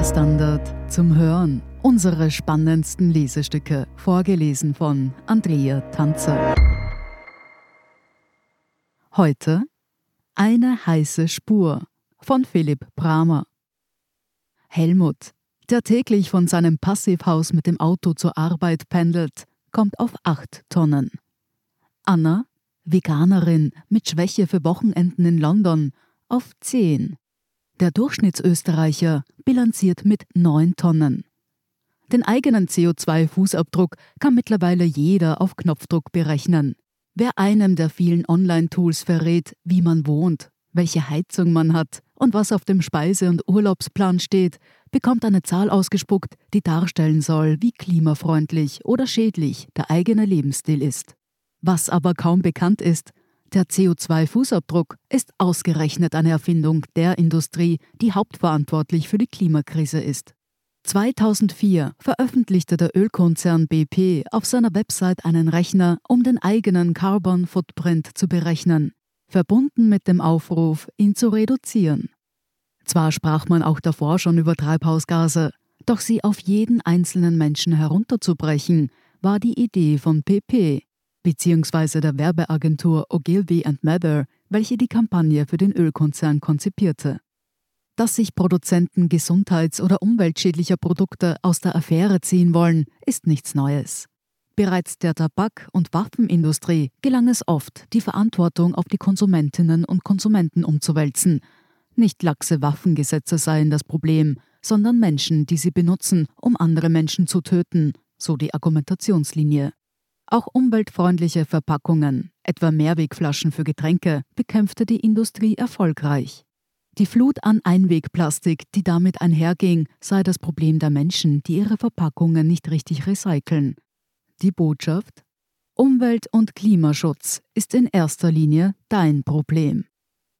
Der Standard zum Hören. Unsere spannendsten Lesestücke, vorgelesen von Andrea Tanzer. Heute Eine heiße Spur von Philipp Bramer. Helmut, der täglich von seinem Passivhaus mit dem Auto zur Arbeit pendelt, kommt auf acht Tonnen. Anna, Veganerin mit Schwäche für Wochenenden in London, auf zehn. Der Durchschnittsösterreicher bilanziert mit 9 Tonnen. Den eigenen CO2-Fußabdruck kann mittlerweile jeder auf Knopfdruck berechnen. Wer einem der vielen Online-Tools verrät, wie man wohnt, welche Heizung man hat und was auf dem Speise- und Urlaubsplan steht, bekommt eine Zahl ausgespuckt, die darstellen soll, wie klimafreundlich oder schädlich der eigene Lebensstil ist. Was aber kaum bekannt ist, der CO2-Fußabdruck ist ausgerechnet eine Erfindung der Industrie, die hauptverantwortlich für die Klimakrise ist. 2004 veröffentlichte der Ölkonzern BP auf seiner Website einen Rechner, um den eigenen Carbon Footprint zu berechnen, verbunden mit dem Aufruf, ihn zu reduzieren. Zwar sprach man auch davor schon über Treibhausgase, doch sie auf jeden einzelnen Menschen herunterzubrechen, war die Idee von PP, beziehungsweise der Werbeagentur Ogilvy Mather, welche die Kampagne für den Ölkonzern konzipierte. Dass sich Produzenten gesundheits- oder umweltschädlicher Produkte aus der Affäre ziehen wollen, ist nichts Neues. Bereits der Tabak- und Waffenindustrie gelang es oft, die Verantwortung auf die Konsumentinnen und Konsumenten umzuwälzen. Nicht laxe Waffengesetze seien das Problem, sondern Menschen, die sie benutzen, um andere Menschen zu töten, so die Argumentationslinie. Auch umweltfreundliche Verpackungen, etwa Mehrwegflaschen für Getränke, bekämpfte die Industrie erfolgreich. Die Flut an Einwegplastik, die damit einherging, sei das Problem der Menschen, die ihre Verpackungen nicht richtig recyceln. Die Botschaft? Umwelt- und Klimaschutz ist in erster Linie dein Problem.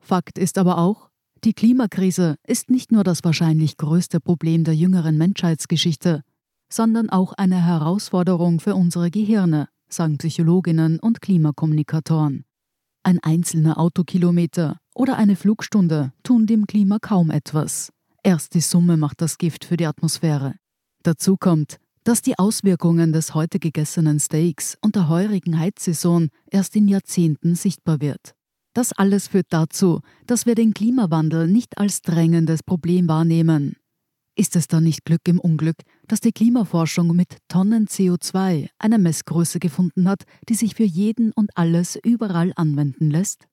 Fakt ist aber auch, die Klimakrise ist nicht nur das wahrscheinlich größte Problem der jüngeren Menschheitsgeschichte, sondern auch eine Herausforderung für unsere Gehirne, sagen Psychologinnen und Klimakommunikatoren. Ein einzelner Autokilometer oder eine Flugstunde tun dem Klima kaum etwas. Erst die Summe macht das Gift für die Atmosphäre. Dazu kommt, dass die Auswirkungen des heute gegessenen Steaks und der heurigen Heizsaison erst in Jahrzehnten sichtbar wird. Das alles führt dazu, dass wir den Klimawandel nicht als drängendes Problem wahrnehmen, ist es dann nicht Glück im Unglück, dass die Klimaforschung mit Tonnen CO2 eine Messgröße gefunden hat, die sich für jeden und alles überall anwenden lässt?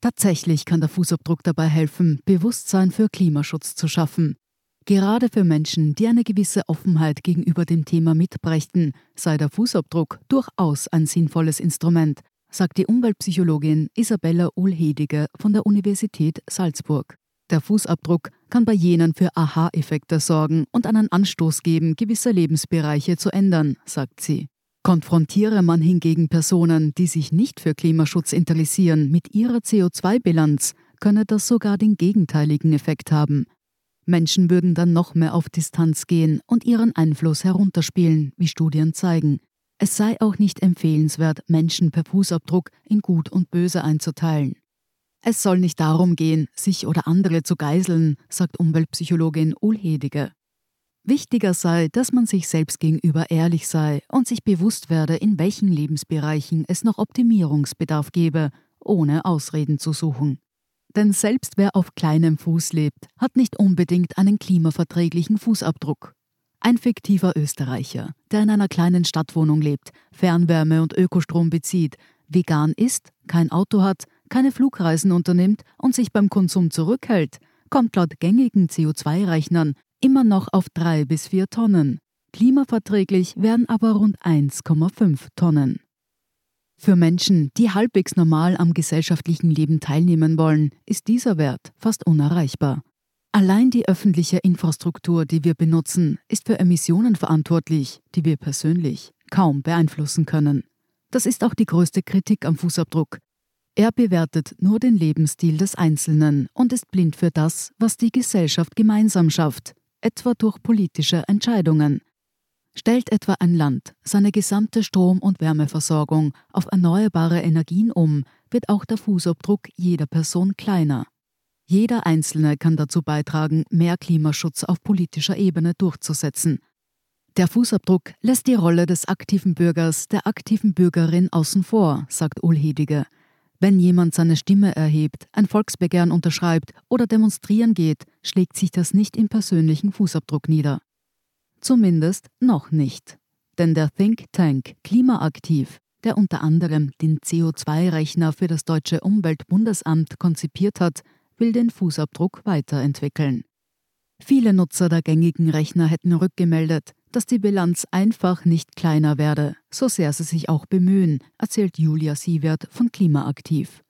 Tatsächlich kann der Fußabdruck dabei helfen, Bewusstsein für Klimaschutz zu schaffen. Gerade für Menschen, die eine gewisse Offenheit gegenüber dem Thema mitbrächten, sei der Fußabdruck durchaus ein sinnvolles Instrument, sagt die Umweltpsychologin Isabella Uhlhediger von der Universität Salzburg. Der Fußabdruck kann bei jenen für Aha-Effekte sorgen und einen Anstoß geben, gewisse Lebensbereiche zu ändern, sagt sie. Konfrontiere man hingegen Personen, die sich nicht für Klimaschutz interessieren, mit ihrer CO2-Bilanz, könne das sogar den gegenteiligen Effekt haben. Menschen würden dann noch mehr auf Distanz gehen und ihren Einfluss herunterspielen, wie Studien zeigen. Es sei auch nicht empfehlenswert, Menschen per Fußabdruck in Gut und Böse einzuteilen. Es soll nicht darum gehen, sich oder andere zu geiseln, sagt Umweltpsychologin Ulhedige. Wichtiger sei, dass man sich selbst gegenüber ehrlich sei und sich bewusst werde, in welchen Lebensbereichen es noch Optimierungsbedarf gebe, ohne Ausreden zu suchen. Denn selbst wer auf kleinem Fuß lebt, hat nicht unbedingt einen klimaverträglichen Fußabdruck. Ein fiktiver Österreicher, der in einer kleinen Stadtwohnung lebt, Fernwärme und Ökostrom bezieht, vegan ist, kein Auto hat, keine Flugreisen unternimmt und sich beim Konsum zurückhält, kommt laut gängigen CO2-Rechnern immer noch auf drei bis vier Tonnen. Klimaverträglich wären aber rund 1,5 Tonnen. Für Menschen, die halbwegs normal am gesellschaftlichen Leben teilnehmen wollen, ist dieser Wert fast unerreichbar. Allein die öffentliche Infrastruktur, die wir benutzen, ist für Emissionen verantwortlich, die wir persönlich kaum beeinflussen können. Das ist auch die größte Kritik am Fußabdruck, er bewertet nur den Lebensstil des Einzelnen und ist blind für das, was die Gesellschaft gemeinsam schafft, etwa durch politische Entscheidungen. Stellt etwa ein Land seine gesamte Strom- und Wärmeversorgung auf erneuerbare Energien um, wird auch der Fußabdruck jeder Person kleiner. Jeder Einzelne kann dazu beitragen, mehr Klimaschutz auf politischer Ebene durchzusetzen. Der Fußabdruck lässt die Rolle des aktiven Bürgers, der aktiven Bürgerin außen vor, sagt Ulhedige. Wenn jemand seine Stimme erhebt, ein Volksbegehren unterschreibt oder demonstrieren geht, schlägt sich das nicht im persönlichen Fußabdruck nieder. Zumindest noch nicht. Denn der Think Tank Klimaaktiv, der unter anderem den CO2-Rechner für das deutsche Umweltbundesamt konzipiert hat, will den Fußabdruck weiterentwickeln. Viele Nutzer der gängigen Rechner hätten rückgemeldet, dass die Bilanz einfach nicht kleiner werde, so sehr sie sich auch bemühen, erzählt Julia Sievert von Klimaaktiv.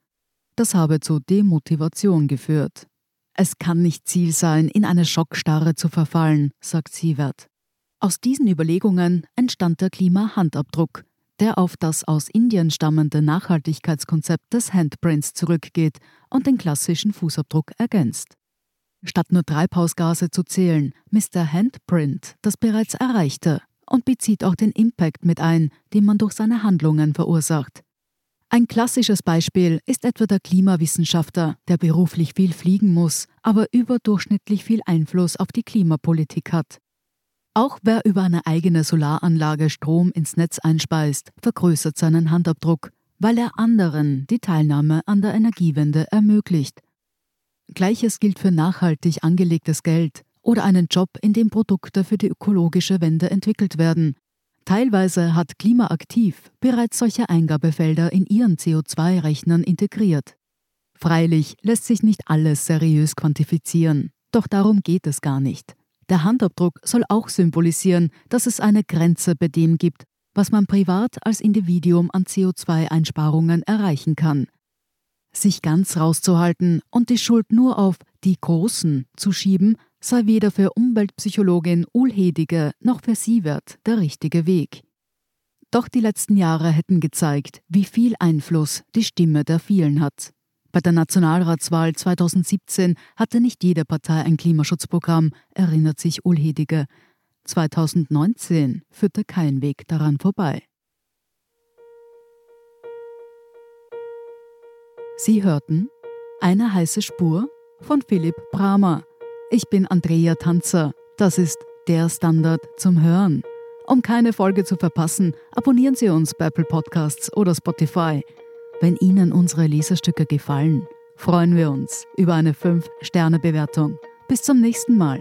Das habe zu Demotivation geführt. Es kann nicht Ziel sein, in eine Schockstarre zu verfallen, sagt Sievert. Aus diesen Überlegungen entstand der Klimahandabdruck, der auf das aus Indien stammende Nachhaltigkeitskonzept des Handprints zurückgeht und den klassischen Fußabdruck ergänzt. Statt nur Treibhausgase zu zählen, der Handprint das bereits Erreichte und bezieht auch den Impact mit ein, den man durch seine Handlungen verursacht. Ein klassisches Beispiel ist etwa der Klimawissenschaftler, der beruflich viel fliegen muss, aber überdurchschnittlich viel Einfluss auf die Klimapolitik hat. Auch wer über eine eigene Solaranlage Strom ins Netz einspeist, vergrößert seinen Handabdruck, weil er anderen die Teilnahme an der Energiewende ermöglicht. Gleiches gilt für nachhaltig angelegtes Geld oder einen Job, in dem Produkte für die ökologische Wende entwickelt werden. Teilweise hat Klimaaktiv bereits solche Eingabefelder in ihren CO2-Rechnern integriert. Freilich lässt sich nicht alles seriös quantifizieren, doch darum geht es gar nicht. Der Handabdruck soll auch symbolisieren, dass es eine Grenze bei dem gibt, was man privat als Individuum an CO2-Einsparungen erreichen kann. Sich ganz rauszuhalten und die Schuld nur auf die Großen zu schieben, sei weder für Umweltpsychologin Ulhedige noch für Sievert der richtige Weg. Doch die letzten Jahre hätten gezeigt, wie viel Einfluss die Stimme der vielen hat. Bei der Nationalratswahl 2017 hatte nicht jede Partei ein Klimaschutzprogramm, erinnert sich Ulhedige. 2019 führte kein Weg daran vorbei. Sie hörten Eine heiße Spur von Philipp Bramer. Ich bin Andrea Tanzer. Das ist der Standard zum Hören. Um keine Folge zu verpassen, abonnieren Sie uns bei Apple Podcasts oder Spotify. Wenn Ihnen unsere Leserstücke gefallen, freuen wir uns über eine 5-Sterne-Bewertung. Bis zum nächsten Mal.